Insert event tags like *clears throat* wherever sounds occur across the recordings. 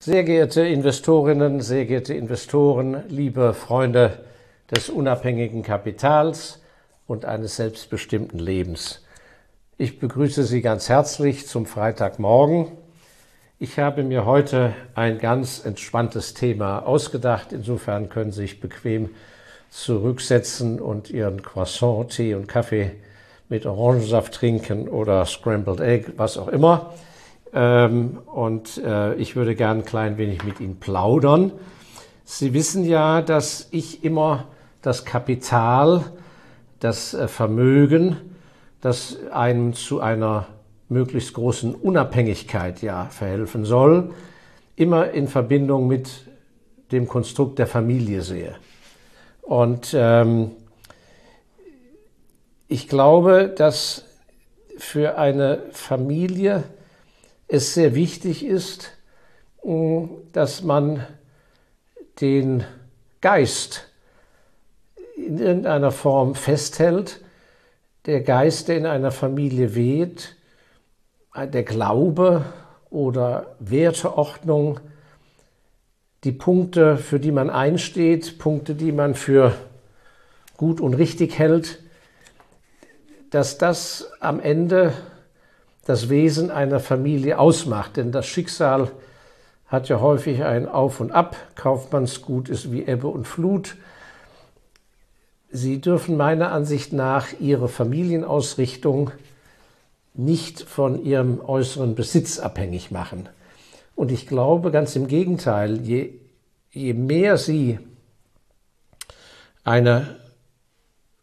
Sehr geehrte Investorinnen, sehr geehrte Investoren, liebe Freunde des unabhängigen Kapitals und eines selbstbestimmten Lebens. Ich begrüße Sie ganz herzlich zum Freitagmorgen. Ich habe mir heute ein ganz entspanntes Thema ausgedacht. Insofern können Sie sich bequem zurücksetzen und Ihren Croissant, Tee und Kaffee mit Orangensaft trinken oder Scrambled Egg, was auch immer. Ähm, und äh, ich würde gern ein klein wenig mit Ihnen plaudern. Sie wissen ja, dass ich immer das Kapital, das äh, Vermögen, das einem zu einer möglichst großen Unabhängigkeit ja verhelfen soll, immer in Verbindung mit dem Konstrukt der Familie sehe. Und ähm, ich glaube, dass für eine Familie es sehr wichtig ist, mm, dass man den Geist in irgendeiner Form festhält, der Geist, der in einer Familie weht, der Glaube oder Werteordnung, die Punkte, für die man einsteht, Punkte, die man für gut und richtig hält, dass das am Ende das Wesen einer Familie ausmacht. Denn das Schicksal hat ja häufig ein Auf und Ab. Kaufmannsgut ist wie Ebbe und Flut. Sie dürfen meiner Ansicht nach Ihre Familienausrichtung nicht von Ihrem äußeren Besitz abhängig machen. Und ich glaube ganz im Gegenteil, je, je mehr Sie eine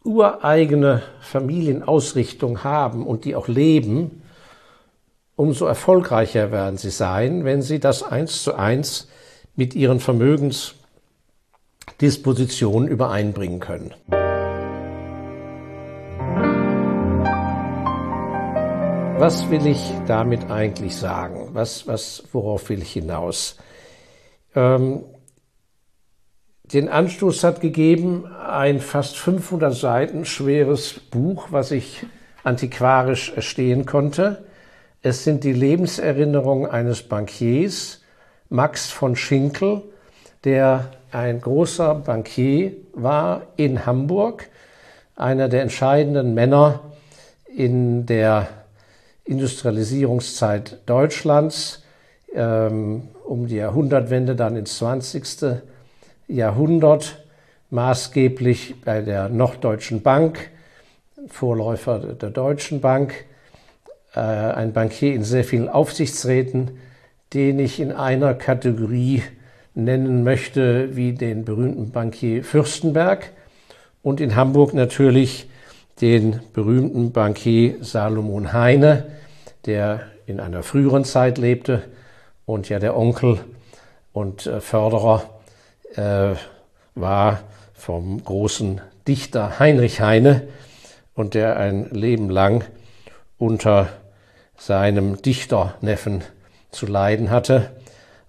ureigene Familienausrichtung haben und die auch leben, umso erfolgreicher werden sie sein, wenn sie das eins zu eins mit ihren Vermögensdispositionen übereinbringen können. Was will ich damit eigentlich sagen? Was, was, worauf will ich hinaus? Ähm, den Anstoß hat gegeben ein fast 500 Seiten schweres Buch, was ich antiquarisch erstehen konnte es sind die Lebenserinnerungen eines Bankiers, Max von Schinkel, der ein großer Bankier war in Hamburg, einer der entscheidenden Männer in der Industrialisierungszeit Deutschlands, ähm, um die Jahrhundertwende dann ins 20. Jahrhundert, maßgeblich bei der Norddeutschen Bank, Vorläufer der Deutschen Bank, äh, ein Bankier in sehr vielen Aufsichtsräten, den ich in einer Kategorie nennen möchte, wie den berühmten Bankier Fürstenberg und in Hamburg natürlich den berühmten Bankier Salomon Heine, der in einer früheren Zeit lebte und ja der Onkel und äh, Förderer äh, war vom großen Dichter Heinrich Heine und der ein Leben lang unter seinem Dichterneffen zu leiden hatte,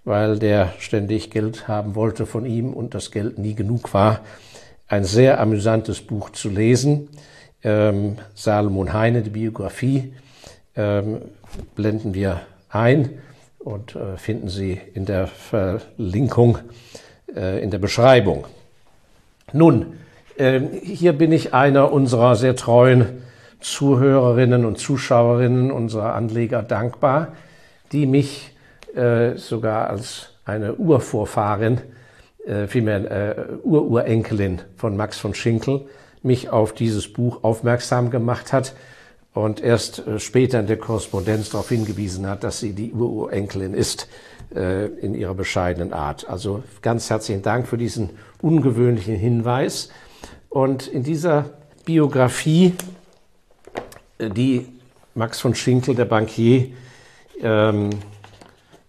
weil der ständig Geld haben wollte von ihm und das Geld nie genug war. Ein sehr amüsantes Buch zu lesen. Ähm, Salomon Heine, die Biografie, ähm, blenden wir ein und äh, finden Sie in der Verlinkung, äh, in der Beschreibung. Nun, äh, hier bin ich einer unserer sehr treuen Zuhörerinnen und Zuschauerinnen unserer Anleger dankbar, die mich äh, sogar als eine Urvorfahrin, äh, vielmehr äh, Ururenkelin von Max von Schinkel, mich auf dieses Buch aufmerksam gemacht hat und erst äh, später in der Korrespondenz darauf hingewiesen hat, dass sie die Ururenkelin ist äh, in ihrer bescheidenen Art. Also ganz herzlichen Dank für diesen ungewöhnlichen Hinweis. Und in dieser Biografie die Max von Schinkel, der Bankier, ähm,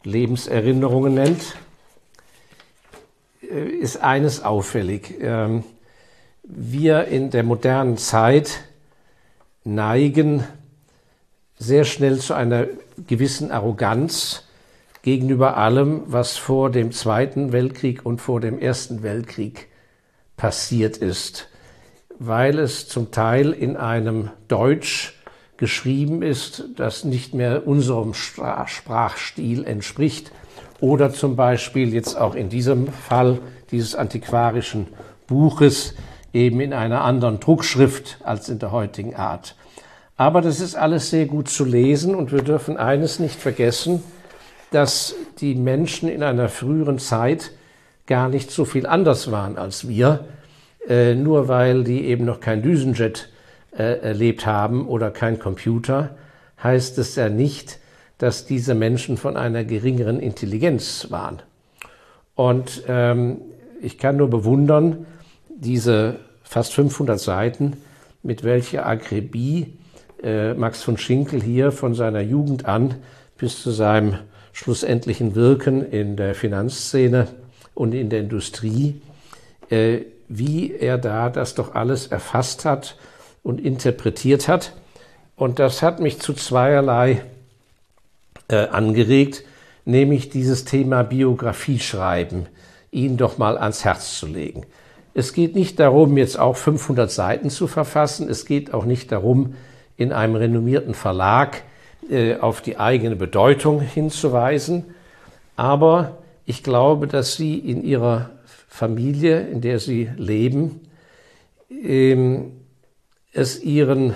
Lebenserinnerungen nennt, äh, ist eines auffällig. Ähm, wir in der modernen Zeit neigen sehr schnell zu einer gewissen Arroganz gegenüber allem, was vor dem Zweiten Weltkrieg und vor dem Ersten Weltkrieg passiert ist, weil es zum Teil in einem Deutsch geschrieben ist, das nicht mehr unserem Sprachstil entspricht oder zum Beispiel jetzt auch in diesem Fall dieses antiquarischen Buches eben in einer anderen Druckschrift als in der heutigen Art. Aber das ist alles sehr gut zu lesen und wir dürfen eines nicht vergessen, dass die Menschen in einer früheren Zeit gar nicht so viel anders waren als wir, äh, nur weil die eben noch kein Düsenjet äh, erlebt haben oder kein Computer, heißt es ja nicht, dass diese Menschen von einer geringeren Intelligenz waren. Und ähm, ich kann nur bewundern, diese fast 500 Seiten, mit welcher Akribie äh, Max von Schinkel hier von seiner Jugend an bis zu seinem schlussendlichen Wirken in der Finanzszene und in der Industrie, äh, wie er da das doch alles erfasst hat und interpretiert hat. Und das hat mich zu zweierlei äh, angeregt, nämlich dieses Thema Biografie schreiben, ihn doch mal ans Herz zu legen. Es geht nicht darum, jetzt auch 500 Seiten zu verfassen. Es geht auch nicht darum, in einem renommierten Verlag äh, auf die eigene Bedeutung hinzuweisen. Aber ich glaube, dass Sie in Ihrer Familie, in der Sie leben, ähm, es Ihren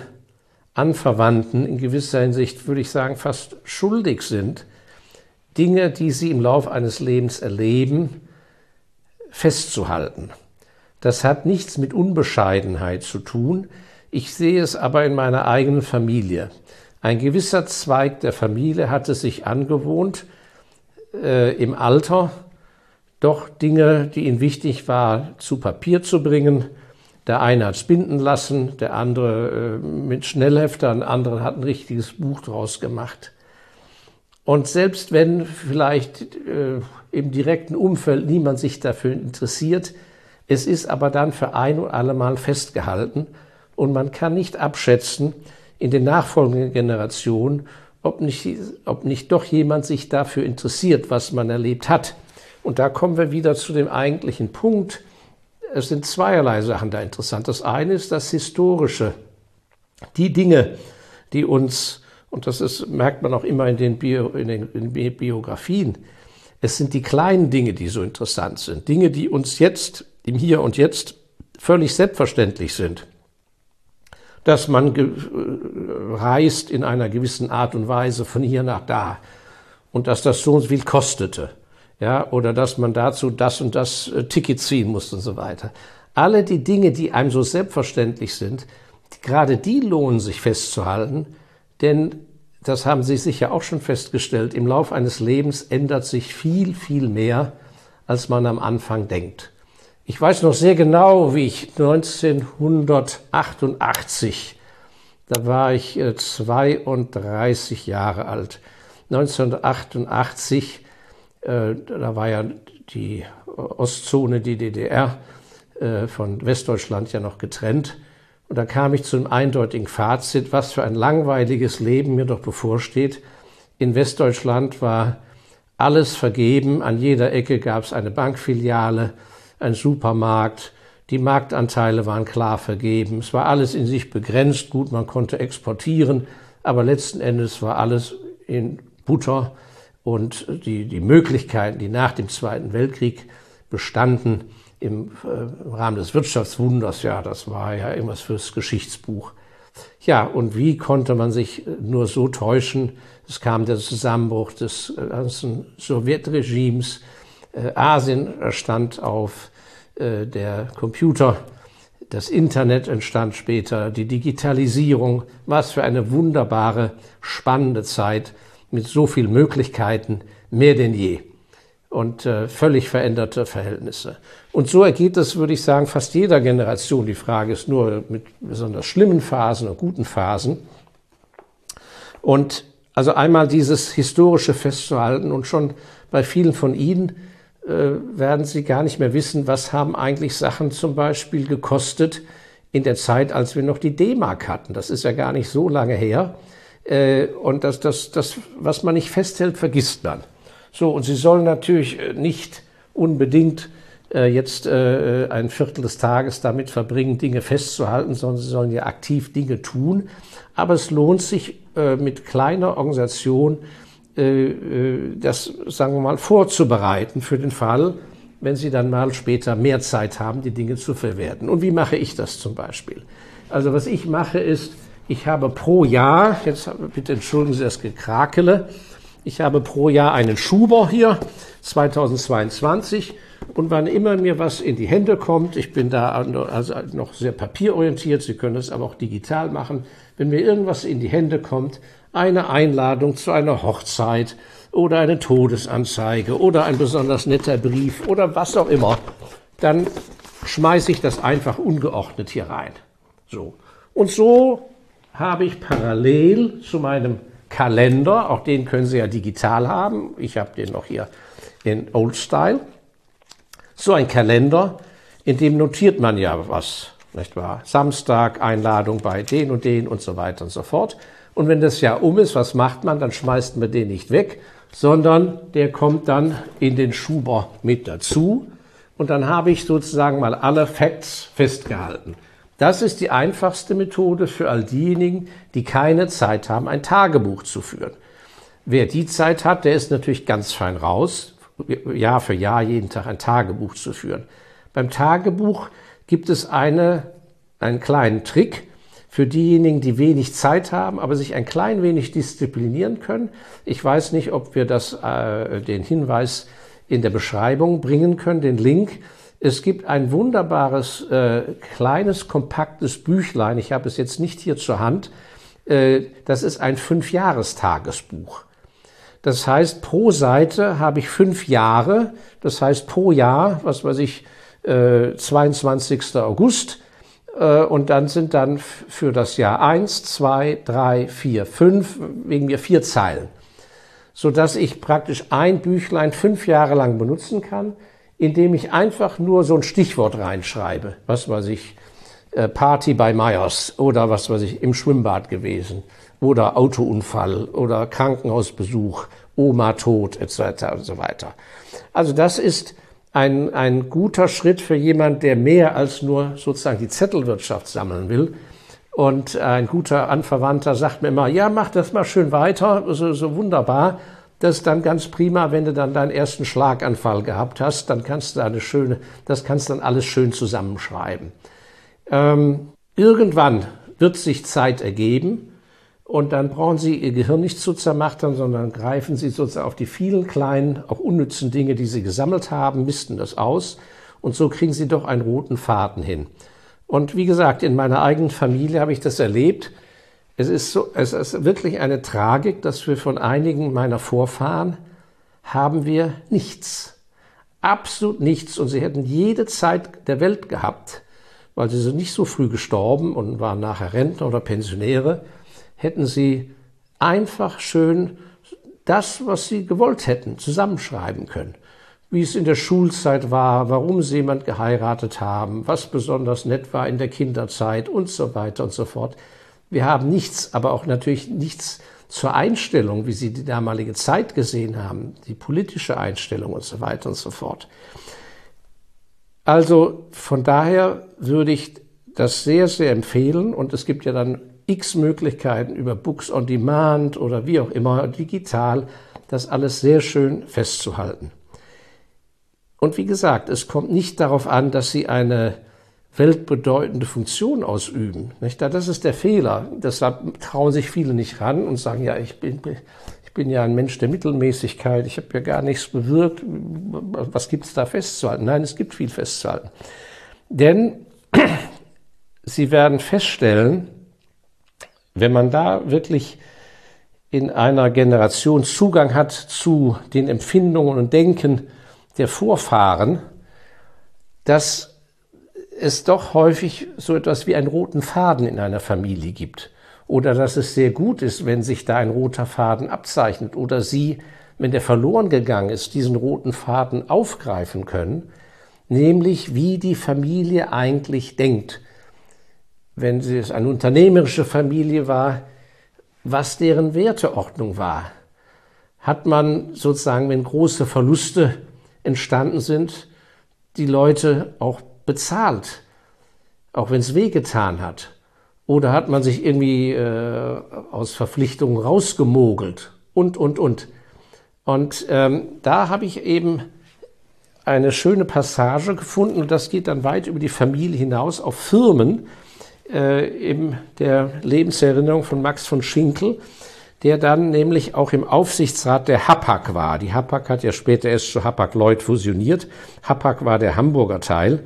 Anverwandten in gewisser Hinsicht, würde ich sagen, fast schuldig sind, Dinge, die sie im Laufe eines Lebens erleben, festzuhalten. Das hat nichts mit Unbescheidenheit zu tun. Ich sehe es aber in meiner eigenen Familie. Ein gewisser Zweig der Familie hatte sich angewohnt, äh, im Alter doch Dinge, die ihnen wichtig war, zu Papier zu bringen, der eine hat binden lassen, der andere äh, mit Schnellhefter, ein anderer hat ein richtiges Buch draus gemacht. Und selbst wenn vielleicht äh, im direkten Umfeld niemand sich dafür interessiert, es ist aber dann für ein und alle Mal festgehalten und man kann nicht abschätzen in den nachfolgenden Generationen, ob nicht, ob nicht doch jemand sich dafür interessiert, was man erlebt hat. Und da kommen wir wieder zu dem eigentlichen Punkt, es sind zweierlei Sachen da interessant. Das eine ist das Historische. Die Dinge, die uns, und das ist, merkt man auch immer in den, Bio, in den, in Biografien, es sind die kleinen Dinge, die so interessant sind. Dinge, die uns jetzt, im Hier und Jetzt, völlig selbstverständlich sind. Dass man reist in einer gewissen Art und Weise von hier nach da und dass das so viel kostete ja, oder dass man dazu das und das äh, Ticket ziehen muss und so weiter. Alle die Dinge, die einem so selbstverständlich sind, gerade die lohnen sich festzuhalten, denn das haben Sie sicher auch schon festgestellt, im Laufe eines Lebens ändert sich viel, viel mehr, als man am Anfang denkt. Ich weiß noch sehr genau, wie ich 1988, da war ich 32 äh, Jahre alt, 1988 äh, da war ja die Ostzone, die DDR, äh, von Westdeutschland ja noch getrennt. Und da kam ich zu einem eindeutigen Fazit, was für ein langweiliges Leben mir doch bevorsteht. In Westdeutschland war alles vergeben, an jeder Ecke gab es eine Bankfiliale, ein Supermarkt, die Marktanteile waren klar vergeben, es war alles in sich begrenzt, gut, man konnte exportieren, aber letzten Endes war alles in Butter und die, die Möglichkeiten, die nach dem Zweiten Weltkrieg bestanden im äh, Rahmen des Wirtschaftswunders, ja, das war ja immer fürs Geschichtsbuch. Ja, und wie konnte man sich nur so täuschen? Es kam der Zusammenbruch des ganzen Sowjetregimes. Äh, Asien stand auf äh, der Computer. Das Internet entstand später, die Digitalisierung. Was für eine wunderbare, spannende Zeit mit so vielen Möglichkeiten, mehr denn je und äh, völlig veränderte Verhältnisse. Und so ergeht es, würde ich sagen, fast jeder Generation. Die Frage ist nur mit besonders schlimmen Phasen und guten Phasen. Und also einmal dieses historische festzuhalten und schon bei vielen von Ihnen äh, werden Sie gar nicht mehr wissen, was haben eigentlich Sachen zum Beispiel gekostet in der Zeit, als wir noch die D-Mark hatten. Das ist ja gar nicht so lange her. Äh, und das, das, das, was man nicht festhält, vergisst man. So, und sie sollen natürlich äh, nicht unbedingt äh, jetzt ein Viertel des Tages damit verbringen, Dinge festzuhalten, sondern sie sollen ja aktiv Dinge tun. Aber es lohnt sich, mit kleiner Organisation das, sagen wir mal, vorzubereiten für den Fall, wenn Sie dann mal später mehr Zeit haben, die Dinge zu verwerten. Und wie mache ich das zum Beispiel? Also was ich mache ist, ich habe pro Jahr, jetzt bitte entschuldigen Sie das Gekrakele, ich habe pro Jahr einen Schuber hier, 2022, und wann immer mir was in die Hände kommt, ich bin da also noch sehr papierorientiert, Sie können es aber auch digital machen, wenn mir irgendwas in die Hände kommt, eine Einladung zu einer Hochzeit oder eine Todesanzeige oder ein besonders netter Brief oder was auch immer, dann schmeiße ich das einfach ungeordnet hier rein. So. Und so habe ich parallel zu meinem Kalender, auch den können Sie ja digital haben, ich habe den noch hier in Old Style, so ein Kalender, in dem notiert man ja was, nicht wahr? Samstag, Einladung bei den und den und so weiter und so fort. Und wenn das Jahr um ist, was macht man? Dann schmeißt man den nicht weg, sondern der kommt dann in den Schuber mit dazu. Und dann habe ich sozusagen mal alle Facts festgehalten. Das ist die einfachste Methode für all diejenigen, die keine Zeit haben, ein Tagebuch zu führen. Wer die Zeit hat, der ist natürlich ganz fein raus, Jahr für Jahr jeden Tag ein Tagebuch zu führen. Beim Tagebuch gibt es eine, einen kleinen Trick für diejenigen, die wenig Zeit haben, aber sich ein klein wenig disziplinieren können. Ich weiß nicht, ob wir das, äh, den Hinweis in der Beschreibung bringen können, den Link. Es gibt ein wunderbares, äh, kleines, kompaktes Büchlein. Ich habe es jetzt nicht hier zur Hand. Äh, das ist ein Fünfjahrestagesbuch. Das heißt, pro Seite habe ich fünf Jahre. Das heißt, pro Jahr, was weiß ich, äh, 22. August. Äh, und dann sind dann für das Jahr eins, zwei, drei, vier, fünf, wegen mir vier Zeilen. Sodass ich praktisch ein Büchlein fünf Jahre lang benutzen kann indem ich einfach nur so ein Stichwort reinschreibe. Was weiß ich, äh, Party bei Myers oder was weiß ich, im Schwimmbad gewesen oder Autounfall oder Krankenhausbesuch, Oma tot etc. und so weiter. Also das ist ein, ein guter Schritt für jemand, der mehr als nur sozusagen die Zettelwirtschaft sammeln will. Und ein guter Anverwandter sagt mir immer, ja, mach das mal schön weiter, so, so wunderbar. Das ist dann ganz prima, wenn du dann deinen ersten Schlaganfall gehabt hast, dann kannst du eine schöne, das kannst dann alles schön zusammenschreiben. Ähm, irgendwann wird sich Zeit ergeben und dann brauchen Sie Ihr Gehirn nicht zu zermachtern, sondern greifen Sie sozusagen auf die vielen kleinen, auch unnützen Dinge, die Sie gesammelt haben, misten das aus und so kriegen Sie doch einen roten Faden hin. Und wie gesagt, in meiner eigenen Familie habe ich das erlebt. Es ist, so, es ist wirklich eine Tragik, dass wir von einigen meiner Vorfahren haben wir nichts. Absolut nichts. Und sie hätten jede Zeit der Welt gehabt, weil sie sind nicht so früh gestorben und waren nachher Rentner oder Pensionäre, hätten sie einfach schön das, was sie gewollt hätten, zusammenschreiben können. Wie es in der Schulzeit war, warum sie jemand geheiratet haben, was besonders nett war in der Kinderzeit und so weiter und so fort. Wir haben nichts, aber auch natürlich nichts zur Einstellung, wie Sie die damalige Zeit gesehen haben, die politische Einstellung und so weiter und so fort. Also von daher würde ich das sehr, sehr empfehlen und es gibt ja dann x Möglichkeiten über Books on Demand oder wie auch immer, digital, das alles sehr schön festzuhalten. Und wie gesagt, es kommt nicht darauf an, dass Sie eine weltbedeutende Funktion ausüben. Nicht? Das ist der Fehler. Deshalb trauen sich viele nicht ran und sagen, ja, ich bin, ich bin ja ein Mensch der Mittelmäßigkeit, ich habe ja gar nichts bewirkt. Was gibt es da festzuhalten? Nein, es gibt viel festzuhalten. Denn *clears throat* Sie werden feststellen, wenn man da wirklich in einer Generation Zugang hat zu den Empfindungen und Denken der Vorfahren, dass es doch häufig so etwas wie einen roten Faden in einer Familie gibt. Oder dass es sehr gut ist, wenn sich da ein roter Faden abzeichnet. Oder Sie, wenn der verloren gegangen ist, diesen roten Faden aufgreifen können. Nämlich, wie die Familie eigentlich denkt. Wenn es eine unternehmerische Familie war, was deren Werteordnung war. Hat man sozusagen, wenn große Verluste entstanden sind, die Leute auch bezahlt, auch wenn es wehgetan hat? Oder hat man sich irgendwie äh, aus Verpflichtungen rausgemogelt? Und, und, und. Und ähm, da habe ich eben eine schöne Passage gefunden und das geht dann weit über die Familie hinaus auf Firmen äh, in der Lebenserinnerung von Max von Schinkel, der dann nämlich auch im Aufsichtsrat der Hapag war. Die Hapag hat ja später erst zu Hapag-Lloyd fusioniert. Hapag war der Hamburger Teil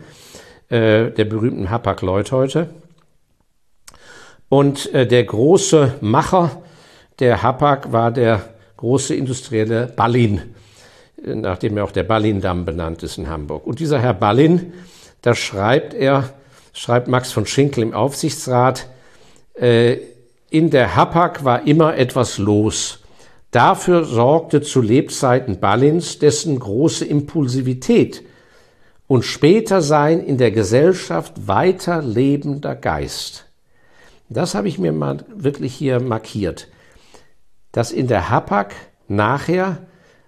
äh, der berühmten Hapag-Lloyd heute. Und äh, der große Macher der Hapag war der große industrielle Ballin, nachdem ja auch der Ballindamm benannt ist in Hamburg. Und dieser Herr Ballin, da schreibt er, schreibt Max von Schinkel im Aufsichtsrat, äh, in der Hapag war immer etwas los. Dafür sorgte zu Lebzeiten Ballins dessen große Impulsivität und später sein in der Gesellschaft weiter lebender Geist. Das habe ich mir mal wirklich hier markiert, dass in der Hapag nachher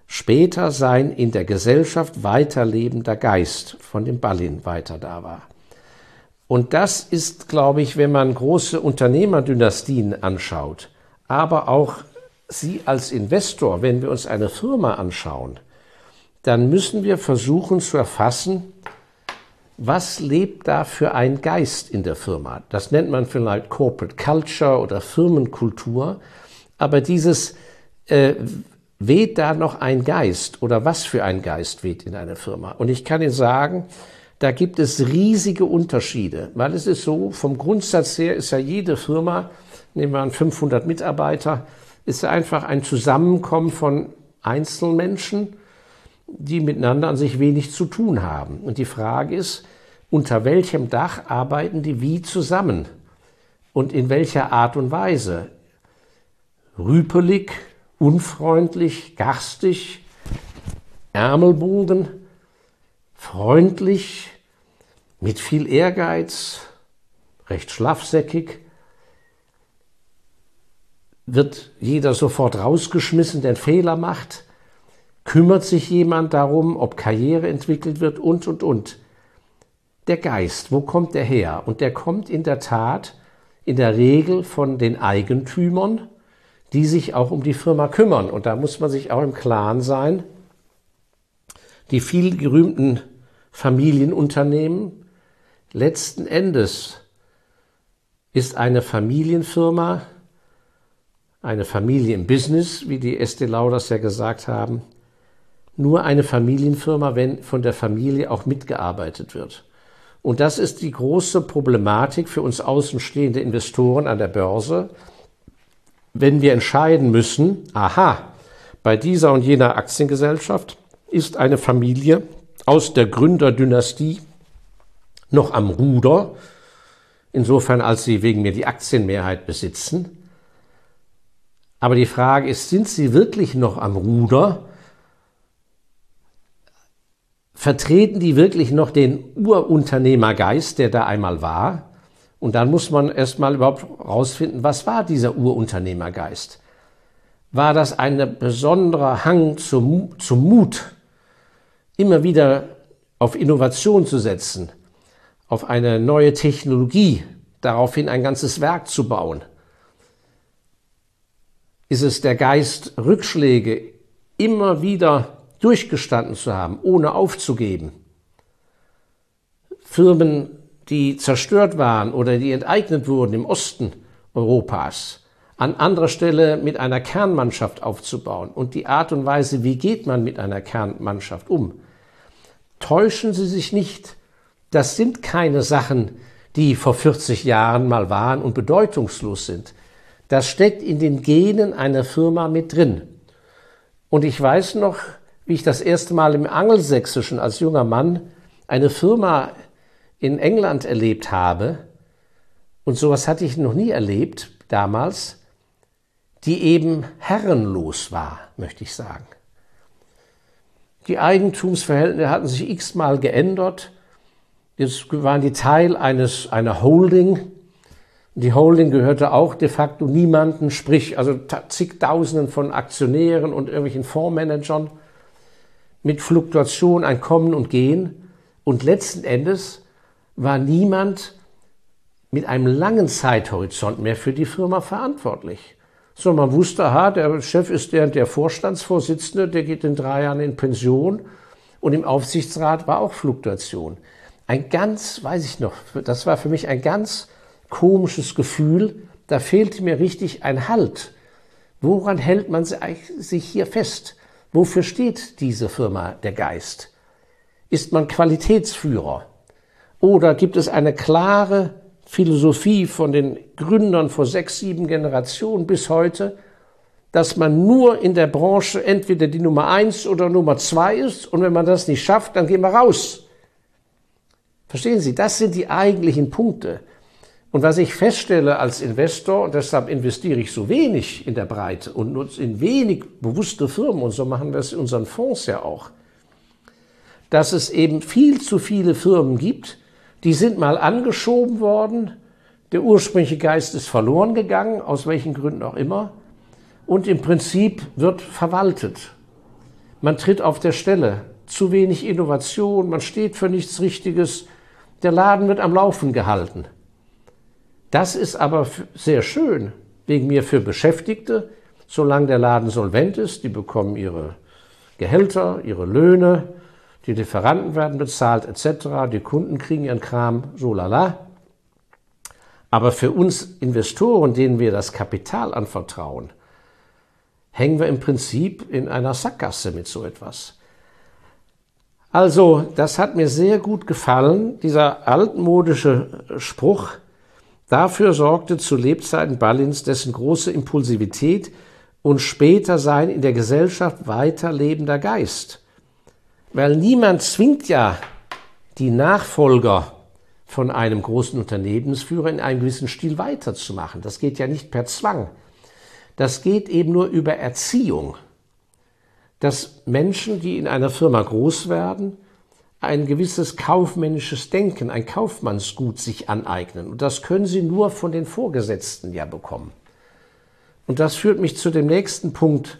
später sein in der Gesellschaft weiter lebender Geist von dem Ballin weiter da war. Und das ist, glaube ich, wenn man große Unternehmerdynastien anschaut, aber auch Sie als Investor, wenn wir uns eine Firma anschauen, dann müssen wir versuchen zu erfassen, was lebt da für ein Geist in der Firma. Das nennt man vielleicht Corporate Culture oder Firmenkultur, aber dieses äh, weht da noch ein Geist oder was für ein Geist weht in einer Firma. Und ich kann Ihnen sagen, da gibt es riesige Unterschiede, weil es ist so, vom Grundsatz her ist ja jede Firma, nehmen wir an 500 Mitarbeiter, ist einfach ein Zusammenkommen von Einzelmenschen, die miteinander an sich wenig zu tun haben. Und die Frage ist, unter welchem Dach arbeiten die wie zusammen? Und in welcher Art und Weise? Rüpelig, unfreundlich, garstig, Ärmelbogen, freundlich, mit viel Ehrgeiz, recht schlafsäckig, wird jeder sofort rausgeschmissen, der einen Fehler macht, kümmert sich jemand darum, ob Karriere entwickelt wird und, und, und. Der Geist, wo kommt der her? Und der kommt in der Tat in der Regel von den Eigentümern, die sich auch um die Firma kümmern. Und da muss man sich auch im Klaren sein, die viel gerühmten Familienunternehmen. Letzten Endes ist eine Familienfirma, eine Familie im Business, wie die Estee Lauders ja gesagt haben, nur eine Familienfirma, wenn von der Familie auch mitgearbeitet wird. Und das ist die große Problematik für uns außenstehende Investoren an der Börse, wenn wir entscheiden müssen, aha, bei dieser und jener Aktiengesellschaft ist eine Familie aus der Gründerdynastie noch am Ruder, insofern als sie wegen mir die Aktienmehrheit besitzen. Aber die Frage ist, sind sie wirklich noch am Ruder? Vertreten die wirklich noch den Urunternehmergeist, der da einmal war? Und dann muss man erstmal überhaupt rausfinden, was war dieser Urunternehmergeist? War das ein besonderer Hang zum, zum Mut, immer wieder auf Innovation zu setzen, auf eine neue Technologie, daraufhin ein ganzes Werk zu bauen? Ist es der Geist, Rückschläge immer wieder durchgestanden zu haben, ohne aufzugeben? Firmen, die zerstört waren oder die enteignet wurden im Osten Europas, an anderer Stelle mit einer Kernmannschaft aufzubauen und die Art und Weise, wie geht man mit einer Kernmannschaft um, Täuschen Sie sich nicht, das sind keine Sachen, die vor 40 Jahren mal waren und bedeutungslos sind. Das steckt in den Genen einer Firma mit drin. Und ich weiß noch, wie ich das erste Mal im Angelsächsischen als junger Mann eine Firma in England erlebt habe, und sowas hatte ich noch nie erlebt damals, die eben herrenlos war, möchte ich sagen. Die Eigentumsverhältnisse hatten sich x-mal geändert. Jetzt waren die Teil eines, einer Holding. Die Holding gehörte auch de facto niemanden, sprich also zigtausenden von Aktionären und irgendwelchen Fondsmanagern mit Fluktuation, ein Kommen und Gehen. Und letzten Endes war niemand mit einem langen Zeithorizont mehr für die Firma verantwortlich, sondern man wusste, aha, der Chef ist der, der Vorstandsvorsitzende, der geht in drei Jahren in Pension und im Aufsichtsrat war auch Fluktuation. Ein ganz, weiß ich noch, das war für mich ein ganz komisches Gefühl, da fehlte mir richtig ein Halt. Woran hält man sich hier fest? Wofür steht diese Firma der Geist? Ist man Qualitätsführer? Oder gibt es eine klare Philosophie von den Gründern vor sechs, sieben Generationen bis heute, dass man nur in der Branche entweder die Nummer eins oder Nummer zwei ist und wenn man das nicht schafft, dann gehen wir raus. Verstehen Sie, das sind die eigentlichen Punkte. Und was ich feststelle als Investor, und deshalb investiere ich so wenig in der Breite und nur in wenig bewusste Firmen, und so machen wir es in unseren Fonds ja auch, dass es eben viel zu viele Firmen gibt, die sind mal angeschoben worden. Der ursprüngliche Geist ist verloren gegangen, aus welchen Gründen auch immer. Und im Prinzip wird verwaltet. Man tritt auf der Stelle. Zu wenig Innovation, man steht für nichts Richtiges. Der Laden wird am Laufen gehalten. Das ist aber sehr schön, wegen mir für Beschäftigte, solange der Laden solvent ist, die bekommen ihre Gehälter, ihre Löhne, die Lieferanten werden bezahlt etc., die Kunden kriegen ihren Kram, so lala. Aber für uns Investoren, denen wir das Kapital anvertrauen, hängen wir im Prinzip in einer Sackgasse mit so etwas. Also, das hat mir sehr gut gefallen, dieser altmodische Spruch. Dafür sorgte zu Lebzeiten Ballins dessen große Impulsivität und später sein in der Gesellschaft weiterlebender Geist. Weil niemand zwingt ja die Nachfolger von einem großen Unternehmensführer in einem gewissen Stil weiterzumachen. Das geht ja nicht per Zwang. Das geht eben nur über Erziehung. Dass Menschen, die in einer Firma groß werden, ein gewisses kaufmännisches Denken, ein Kaufmannsgut sich aneignen. Und das können sie nur von den Vorgesetzten ja bekommen. Und das führt mich zu dem nächsten Punkt,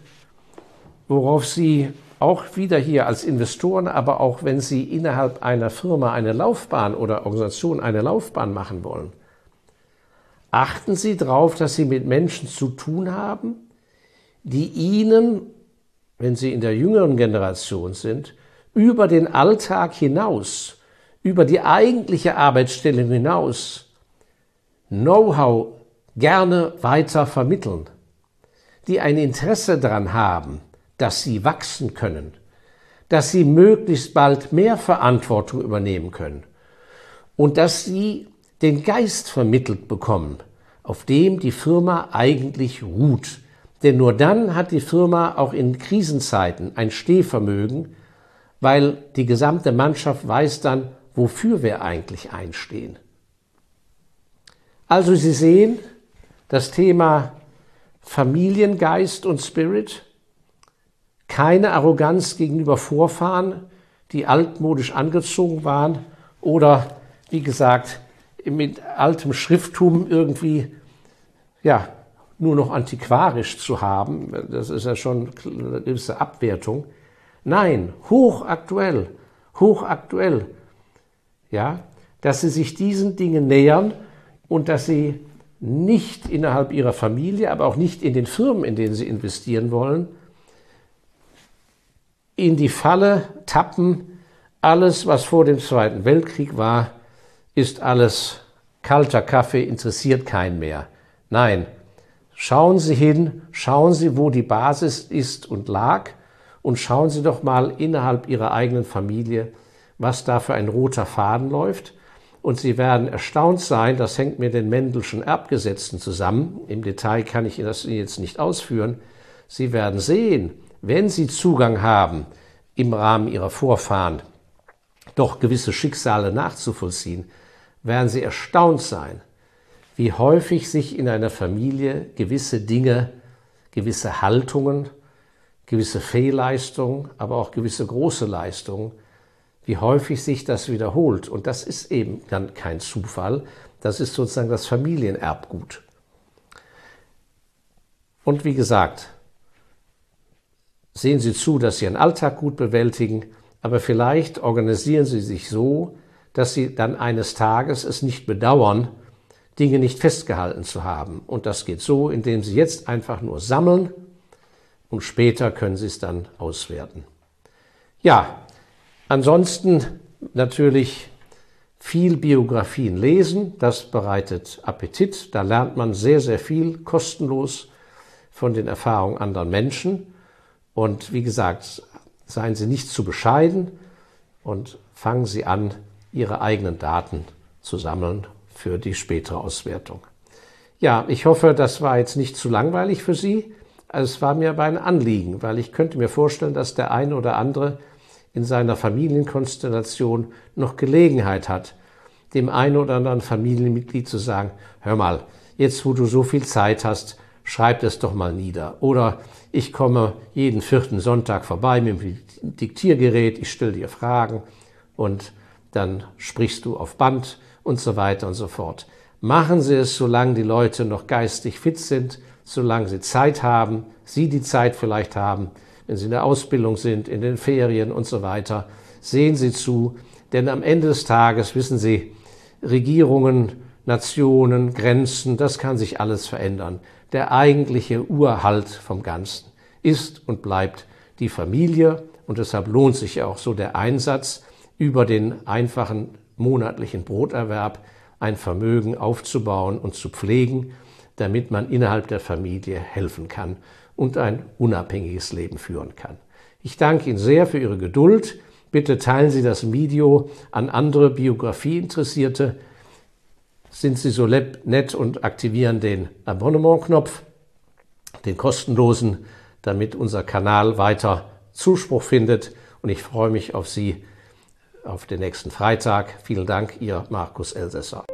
worauf Sie auch wieder hier als Investoren, aber auch wenn Sie innerhalb einer Firma eine Laufbahn oder Organisation eine Laufbahn machen wollen, achten Sie darauf, dass Sie mit Menschen zu tun haben, die Ihnen, wenn Sie in der jüngeren Generation sind, über den Alltag hinaus, über die eigentliche Arbeitsstelle hinaus Know-how gerne weiter vermitteln, die ein Interesse daran haben, dass sie wachsen können, dass sie möglichst bald mehr Verantwortung übernehmen können und dass sie den Geist vermittelt bekommen, auf dem die Firma eigentlich ruht. Denn nur dann hat die Firma auch in Krisenzeiten ein Stehvermögen, weil die gesamte Mannschaft weiß dann, wofür wir eigentlich einstehen. Also Sie sehen, das Thema Familiengeist und Spirit keine Arroganz gegenüber Vorfahren, die altmodisch angezogen waren oder, wie gesagt, mit altem Schrifttum irgendwie, ja, nur noch antiquarisch zu haben. Das ist ja schon eine gewisse Abwertung. Nein, hochaktuell, hochaktuell. Ja, dass sie sich diesen Dingen nähern und dass sie nicht innerhalb ihrer Familie, aber auch nicht in den Firmen, in denen sie investieren wollen, in die Falle tappen, alles, was vor dem Zweiten Weltkrieg war, ist alles kalter Kaffee, interessiert keinen mehr. Nein, schauen Sie hin, schauen Sie, wo die Basis ist und lag und schauen Sie doch mal innerhalb Ihrer eigenen Familie, was da für ein roter Faden läuft. Und Sie werden erstaunt sein, das hängt mit den Mendelschen Erbgesetzen zusammen. Im Detail kann ich das jetzt nicht ausführen. Sie werden sehen, wenn sie Zugang haben, im Rahmen ihrer Vorfahren doch gewisse Schicksale nachzuvollziehen, werden sie erstaunt sein, wie häufig sich in einer Familie gewisse Dinge, gewisse Haltungen, gewisse Fehlleistungen, aber auch gewisse große Leistungen, wie häufig sich das wiederholt. Und das ist eben dann kein Zufall, das ist sozusagen das Familienerbgut. Und wie gesagt, Sehen Sie zu, dass Sie Ihren Alltag gut bewältigen, aber vielleicht organisieren Sie sich so, dass Sie dann eines Tages es nicht bedauern, Dinge nicht festgehalten zu haben. Und das geht so, indem Sie jetzt einfach nur sammeln und später können Sie es dann auswerten. Ja, ansonsten natürlich viel Biografien lesen, das bereitet Appetit, da lernt man sehr, sehr viel kostenlos von den Erfahrungen anderer Menschen. Und wie gesagt, seien Sie nicht zu bescheiden und fangen Sie an, Ihre eigenen Daten zu sammeln für die spätere Auswertung. Ja, ich hoffe, das war jetzt nicht zu langweilig für Sie. Also es war mir aber ein Anliegen, weil ich könnte mir vorstellen, dass der eine oder andere in seiner Familienkonstellation noch Gelegenheit hat, dem einen oder anderen Familienmitglied zu sagen, hör mal, jetzt wo du so viel Zeit hast, schreib es doch mal nieder. Oder ich komme jeden vierten Sonntag vorbei mit dem Diktiergerät, ich stelle dir Fragen und dann sprichst du auf Band und so weiter und so fort. Machen Sie es, solange die Leute noch geistig fit sind, solange sie Zeit haben, Sie die Zeit vielleicht haben, wenn Sie in der Ausbildung sind, in den Ferien und so weiter. Sehen Sie zu, denn am Ende des Tages wissen Sie, Regierungen, Nationen, Grenzen, das kann sich alles verändern. Der eigentliche Urhalt vom Ganzen ist und bleibt die Familie und deshalb lohnt sich ja auch so der Einsatz, über den einfachen monatlichen Broterwerb ein Vermögen aufzubauen und zu pflegen, damit man innerhalb der Familie helfen kann und ein unabhängiges Leben führen kann. Ich danke Ihnen sehr für Ihre Geduld. Bitte teilen Sie das Video an andere Biografieinteressierte. Sind Sie so nett und aktivieren den Abonnement-Knopf, den kostenlosen, damit unser Kanal weiter Zuspruch findet. Und ich freue mich auf Sie auf den nächsten Freitag. Vielen Dank, Ihr Markus Elsässer.